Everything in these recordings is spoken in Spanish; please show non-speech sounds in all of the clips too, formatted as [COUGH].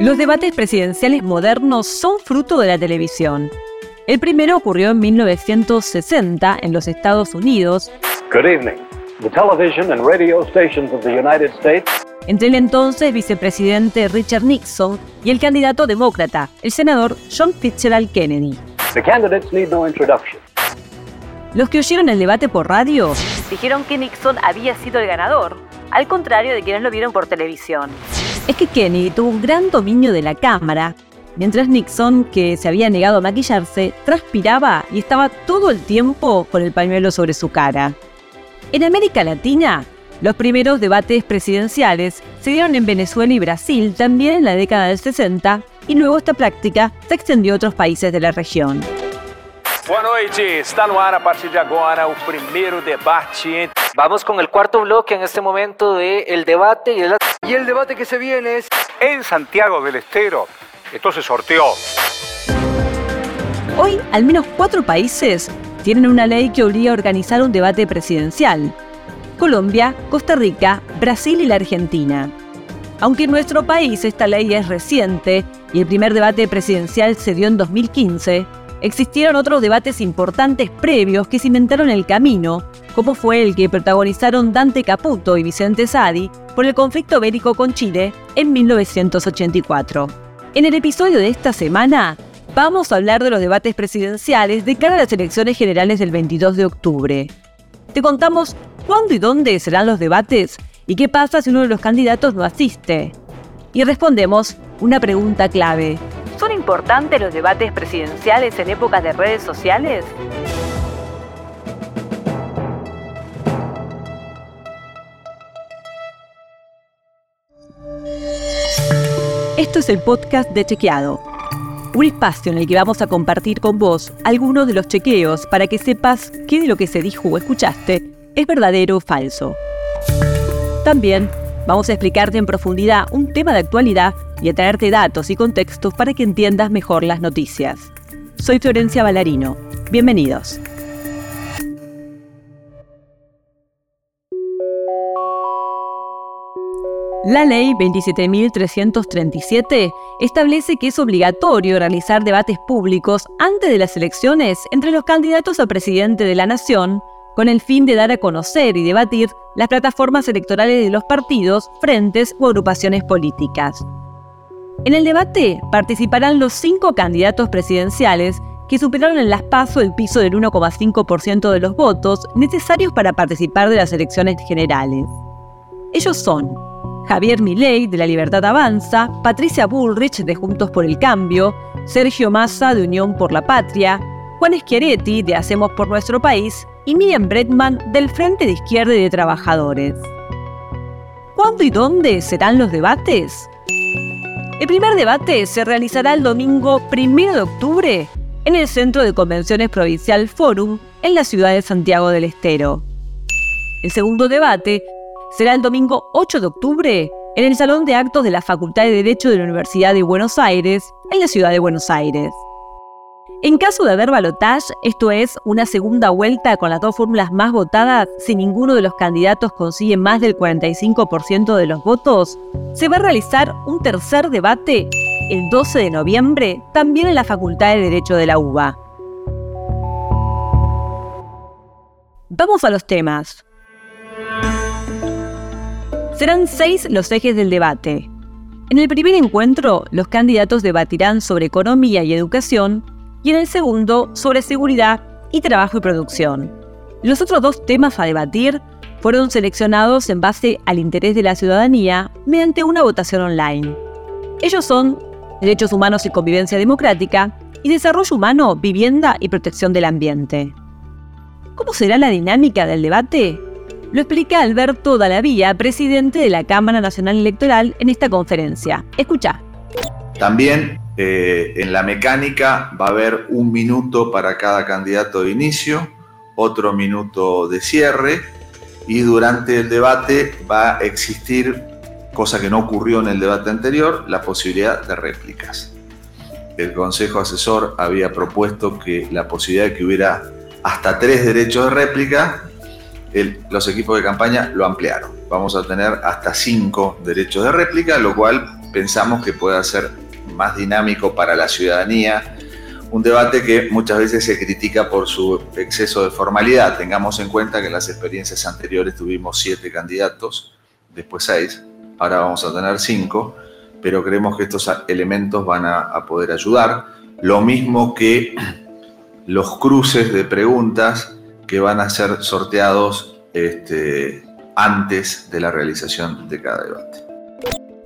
Los debates presidenciales modernos son fruto de la televisión. El primero ocurrió en 1960 en los Estados Unidos. Good evening. The television and radio stations of the United States entre el entonces vicepresidente Richard Nixon y el candidato demócrata, el senador John Fitzgerald Kennedy. The candidates need no introduction. Los que oyeron el debate por radio dijeron que Nixon había sido el ganador, al contrario de quienes lo vieron por televisión. Es que Kennedy tuvo un gran dominio de la cámara, mientras Nixon, que se había negado a maquillarse, transpiraba y estaba todo el tiempo con el pañuelo sobre su cara. En América Latina, los primeros debates presidenciales se dieron en Venezuela y Brasil también en la década del 60 y luego esta práctica se extendió a otros países de la región. Boa noite, está no ar a partir de agora o primeiro debate. Vamos con el cuarto bloque en este momento del el debate y el... y el debate que se viene es en Santiago del Estero. Esto se sorteó. Hoy, al menos cuatro países tienen una ley que obliga a organizar un debate presidencial. Colombia, Costa Rica, Brasil y la Argentina. Aunque en nuestro país esta ley es reciente y el primer debate presidencial se dio en 2015, existieron otros debates importantes previos que cimentaron el camino, como fue el que protagonizaron Dante Caputo y Vicente Sadi por el conflicto bélico con Chile en 1984. En el episodio de esta semana, vamos a hablar de los debates presidenciales de cara a las elecciones generales del 22 de octubre. Te contamos cuándo y dónde serán los debates y qué pasa si uno de los candidatos no asiste. Y respondemos una pregunta clave. ¿Son importantes los debates presidenciales en épocas de redes sociales? Esto es el podcast de Chequeado un espacio en el que vamos a compartir con vos algunos de los chequeos para que sepas qué de lo que se dijo o escuchaste es verdadero o falso. También vamos a explicarte en profundidad un tema de actualidad y a traerte datos y contextos para que entiendas mejor las noticias. Soy Florencia Ballarino. Bienvenidos. La ley 27.337 establece que es obligatorio realizar debates públicos antes de las elecciones entre los candidatos a presidente de la Nación, con el fin de dar a conocer y debatir las plataformas electorales de los partidos, frentes o agrupaciones políticas. En el debate participarán los cinco candidatos presidenciales que superaron en las PASO el piso del 1,5% de los votos necesarios para participar de las elecciones generales. Ellos son Javier Milei de La Libertad Avanza, Patricia Bullrich de Juntos por el Cambio, Sergio Massa de Unión por la Patria, Juan Schiaretti de Hacemos por Nuestro País y Miriam Bretman del Frente de Izquierda y de Trabajadores. ¿Cuándo y dónde serán los debates? El primer debate se realizará el domingo 1 de octubre en el Centro de Convenciones Provincial Forum en la ciudad de Santiago del Estero. El segundo debate será el domingo 8 de octubre en el Salón de Actos de la Facultad de Derecho de la Universidad de Buenos Aires, en la ciudad de Buenos Aires. En caso de haber balotage, esto es, una segunda vuelta con las dos fórmulas más votadas, si ninguno de los candidatos consigue más del 45% de los votos, se va a realizar un tercer debate el 12 de noviembre, también en la Facultad de Derecho de la UBA. Vamos a los temas. Serán seis los ejes del debate. En el primer encuentro, los candidatos debatirán sobre economía y educación y en el segundo sobre seguridad y trabajo y producción. Los otros dos temas a debatir fueron seleccionados en base al interés de la ciudadanía mediante una votación online. Ellos son derechos humanos y convivencia democrática y desarrollo humano, vivienda y protección del ambiente. ¿Cómo será la dinámica del debate? Lo explica Alberto Dalavía, presidente de la Cámara Nacional Electoral, en esta conferencia. Escucha. También eh, en la mecánica va a haber un minuto para cada candidato de inicio, otro minuto de cierre y durante el debate va a existir, cosa que no ocurrió en el debate anterior, la posibilidad de réplicas. El Consejo Asesor había propuesto que la posibilidad de que hubiera hasta tres derechos de réplica los equipos de campaña lo ampliaron. Vamos a tener hasta cinco derechos de réplica, lo cual pensamos que pueda ser más dinámico para la ciudadanía, un debate que muchas veces se critica por su exceso de formalidad. Tengamos en cuenta que en las experiencias anteriores tuvimos siete candidatos, después seis, ahora vamos a tener cinco, pero creemos que estos elementos van a, poder ayudar. Lo mismo que [CLEARS THROAT] los cruces de preguntas que van a ser sorteados este, antes de la realización de cada debate.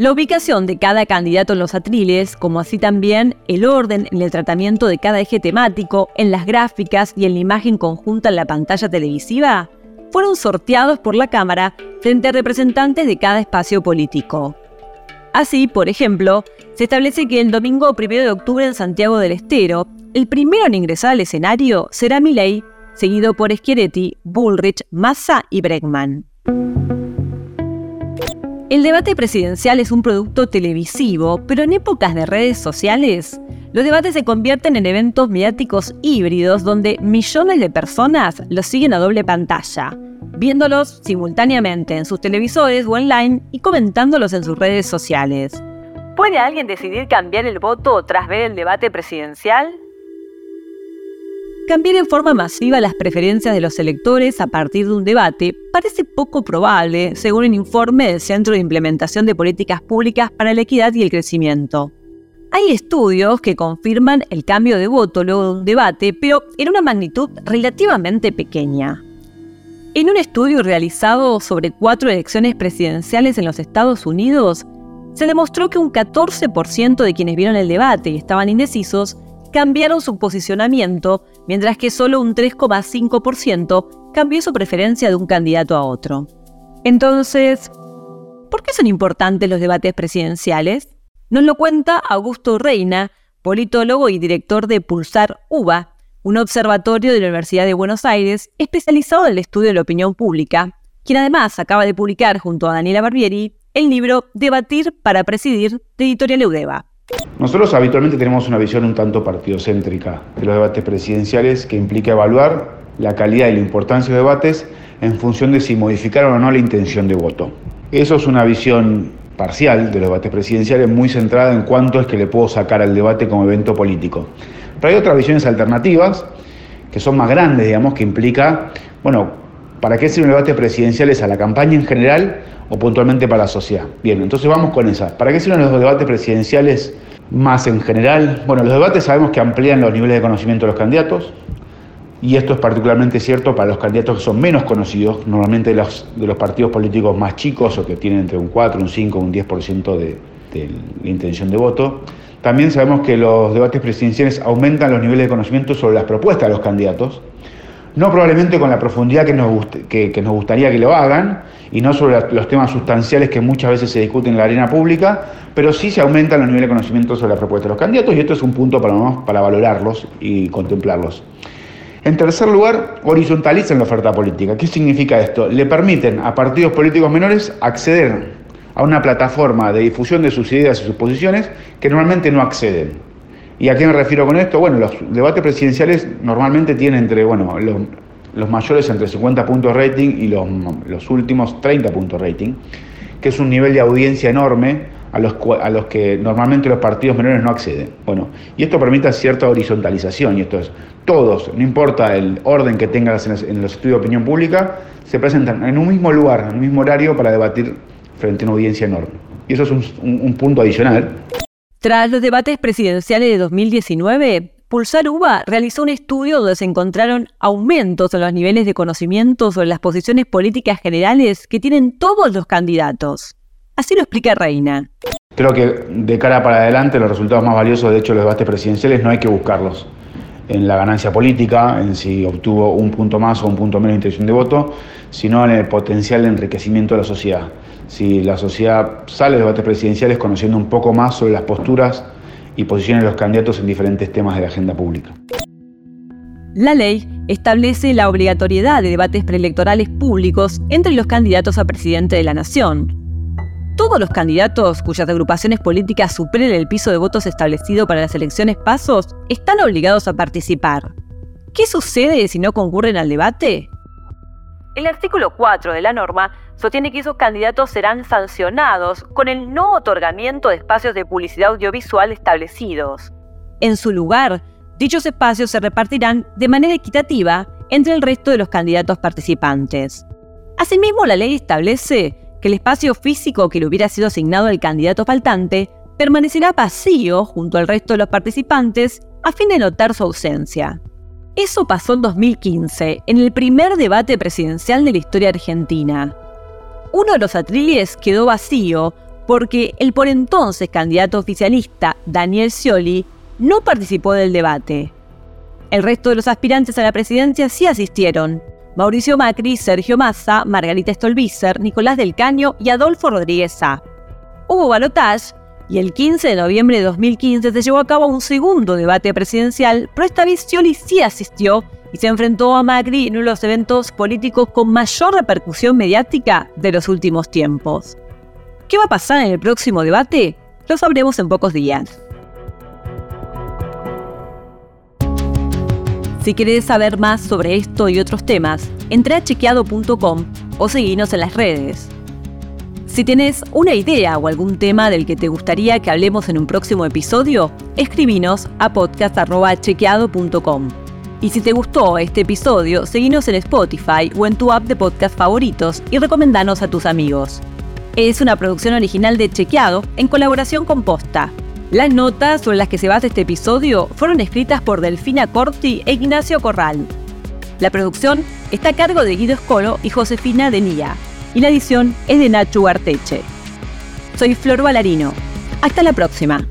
La ubicación de cada candidato en los atriles, como así también el orden en el tratamiento de cada eje temático, en las gráficas y en la imagen conjunta en la pantalla televisiva, fueron sorteados por la Cámara frente a representantes de cada espacio político. Así, por ejemplo, se establece que el domingo 1 de octubre en Santiago del Estero, el primero en ingresar al escenario será Milei, seguido por Schiaretti, Bullrich, Massa y Bregman. El debate presidencial es un producto televisivo, pero en épocas de redes sociales, los debates se convierten en eventos mediáticos híbridos donde millones de personas los siguen a doble pantalla, viéndolos simultáneamente en sus televisores o online y comentándolos en sus redes sociales. ¿Puede alguien decidir cambiar el voto tras ver el debate presidencial? Cambiar en forma masiva las preferencias de los electores a partir de un debate parece poco probable, según un informe del Centro de Implementación de Políticas Públicas para la Equidad y el Crecimiento. Hay estudios que confirman el cambio de voto luego de un debate, pero en una magnitud relativamente pequeña. En un estudio realizado sobre cuatro elecciones presidenciales en los Estados Unidos, se demostró que un 14% de quienes vieron el debate y estaban indecisos cambiaron su posicionamiento, mientras que solo un 3,5% cambió su preferencia de un candidato a otro. Entonces, ¿por qué son importantes los debates presidenciales? Nos lo cuenta Augusto Reina, politólogo y director de Pulsar UBA, un observatorio de la Universidad de Buenos Aires especializado en el estudio de la opinión pública, quien además acaba de publicar junto a Daniela Barbieri el libro Debatir para Presidir de Editorial Eudeva. Nosotros habitualmente tenemos una visión un tanto partiocéntrica de los debates presidenciales que implica evaluar la calidad y la importancia de los debates en función de si modificaron o no la intención de voto. Eso es una visión parcial de los debates presidenciales muy centrada en cuánto es que le puedo sacar al debate como evento político. Pero hay otras visiones alternativas que son más grandes, digamos, que implica, bueno, ¿para qué sirven los debates presidenciales a la campaña en general o puntualmente para la sociedad. Bien, entonces vamos con esa. ¿Para qué sirven los debates presidenciales más en general? Bueno, los debates sabemos que amplían los niveles de conocimiento de los candidatos, y esto es particularmente cierto para los candidatos que son menos conocidos, normalmente los, de los partidos políticos más chicos o que tienen entre un 4, un 5, un 10% de, de la intención de voto. También sabemos que los debates presidenciales aumentan los niveles de conocimiento sobre las propuestas de los candidatos, no probablemente con la profundidad que nos, que, nos gustaría que lo hagan, y no sobre los temas sustanciales que muchas veces se discuten en la arena pública, pero sí se aumentan los niveles de conocimiento sobre la propuesta de los candidatos, y esto es un punto para, para valorarlos y contemplarlos. En tercer lugar, horizontalizan la oferta política. ¿Qué significa esto? Le permiten a partidos políticos menores acceder a una plataforma de difusión de sus ideas y sus posiciones que normalmente no acceden. ¿Y a qué me refiero con esto? Bueno, los debates presidenciales normalmente tienen entre, bueno, los, mayores entre 50 puntos rating y los, los, últimos 30 puntos rating, que es un nivel de audiencia enorme a los, a los que normalmente los partidos menores no acceden. Bueno, y esto permite cierta horizontalización, y esto es, todos, no importa el orden que tengas en los, estudios de opinión pública, se presentan en un mismo lugar, en un mismo horario para debatir frente a una audiencia enorme. Y eso es un punto adicional. Tras los debates presidenciales de 2019, Pulsar UBA realizó un estudio donde se encontraron aumentos en los niveles de conocimiento sobre las posiciones políticas generales que tienen todos los candidatos. Así lo explica Reina. Creo que de cara para adelante los resultados más valiosos, de hecho, los debates presidenciales no hay que buscarlos en la ganancia política, en si obtuvo un punto más o un punto menos de intención de voto, sino en el potencial de enriquecimiento de la sociedad si la sociedad sale de debates presidenciales conociendo un poco más sobre las posturas y posiciones de los candidatos en diferentes temas de la agenda pública. La ley establece la obligatoriedad de debates preelectorales públicos entre los candidatos a presidente de la nación. Todos los candidatos cuyas agrupaciones políticas superen el piso de votos establecido para las elecciones pasos están obligados a participar. ¿Qué sucede si no concurren al debate? El artículo 4 de la norma sostiene que esos candidatos serán sancionados con el no otorgamiento de espacios de publicidad audiovisual establecidos. En su lugar, dichos espacios se repartirán de manera equitativa entre el resto de los candidatos participantes. Asimismo, la ley establece que el espacio físico que le hubiera sido asignado al candidato faltante permanecerá vacío junto al resto de los participantes a fin de notar su ausencia. Eso pasó en 2015, en el primer debate presidencial de la historia argentina. Uno de los atriles quedó vacío porque el por entonces candidato oficialista, Daniel Scioli, no participó del debate. El resto de los aspirantes a la presidencia sí asistieron. Mauricio Macri, Sergio Massa, Margarita Stolbizer, Nicolás del Caño y Adolfo Rodríguez Sá. Hubo balotage y el 15 de noviembre de 2015 se llevó a cabo un segundo debate presidencial, pero esta vez Scioli sí asistió y se enfrentó a Macri en uno de los eventos políticos con mayor repercusión mediática de los últimos tiempos. ¿Qué va a pasar en el próximo debate? Lo sabremos en pocos días. Si querés saber más sobre esto y otros temas, entra a chequeado.com o seguinos en las redes. Si tienes una idea o algún tema del que te gustaría que hablemos en un próximo episodio, escribinos a podcast.chequeado.com. Y si te gustó este episodio, seguinos en Spotify o en tu app de podcast favoritos y recomendanos a tus amigos. Es una producción original de Chequeado en colaboración con Posta. Las notas sobre las que se basa este episodio fueron escritas por Delfina Corti e Ignacio Corral. La producción está a cargo de Guido Escolo y Josefina Denía y la edición es de Nacho Arteche. Soy Flor Valarino. Hasta la próxima.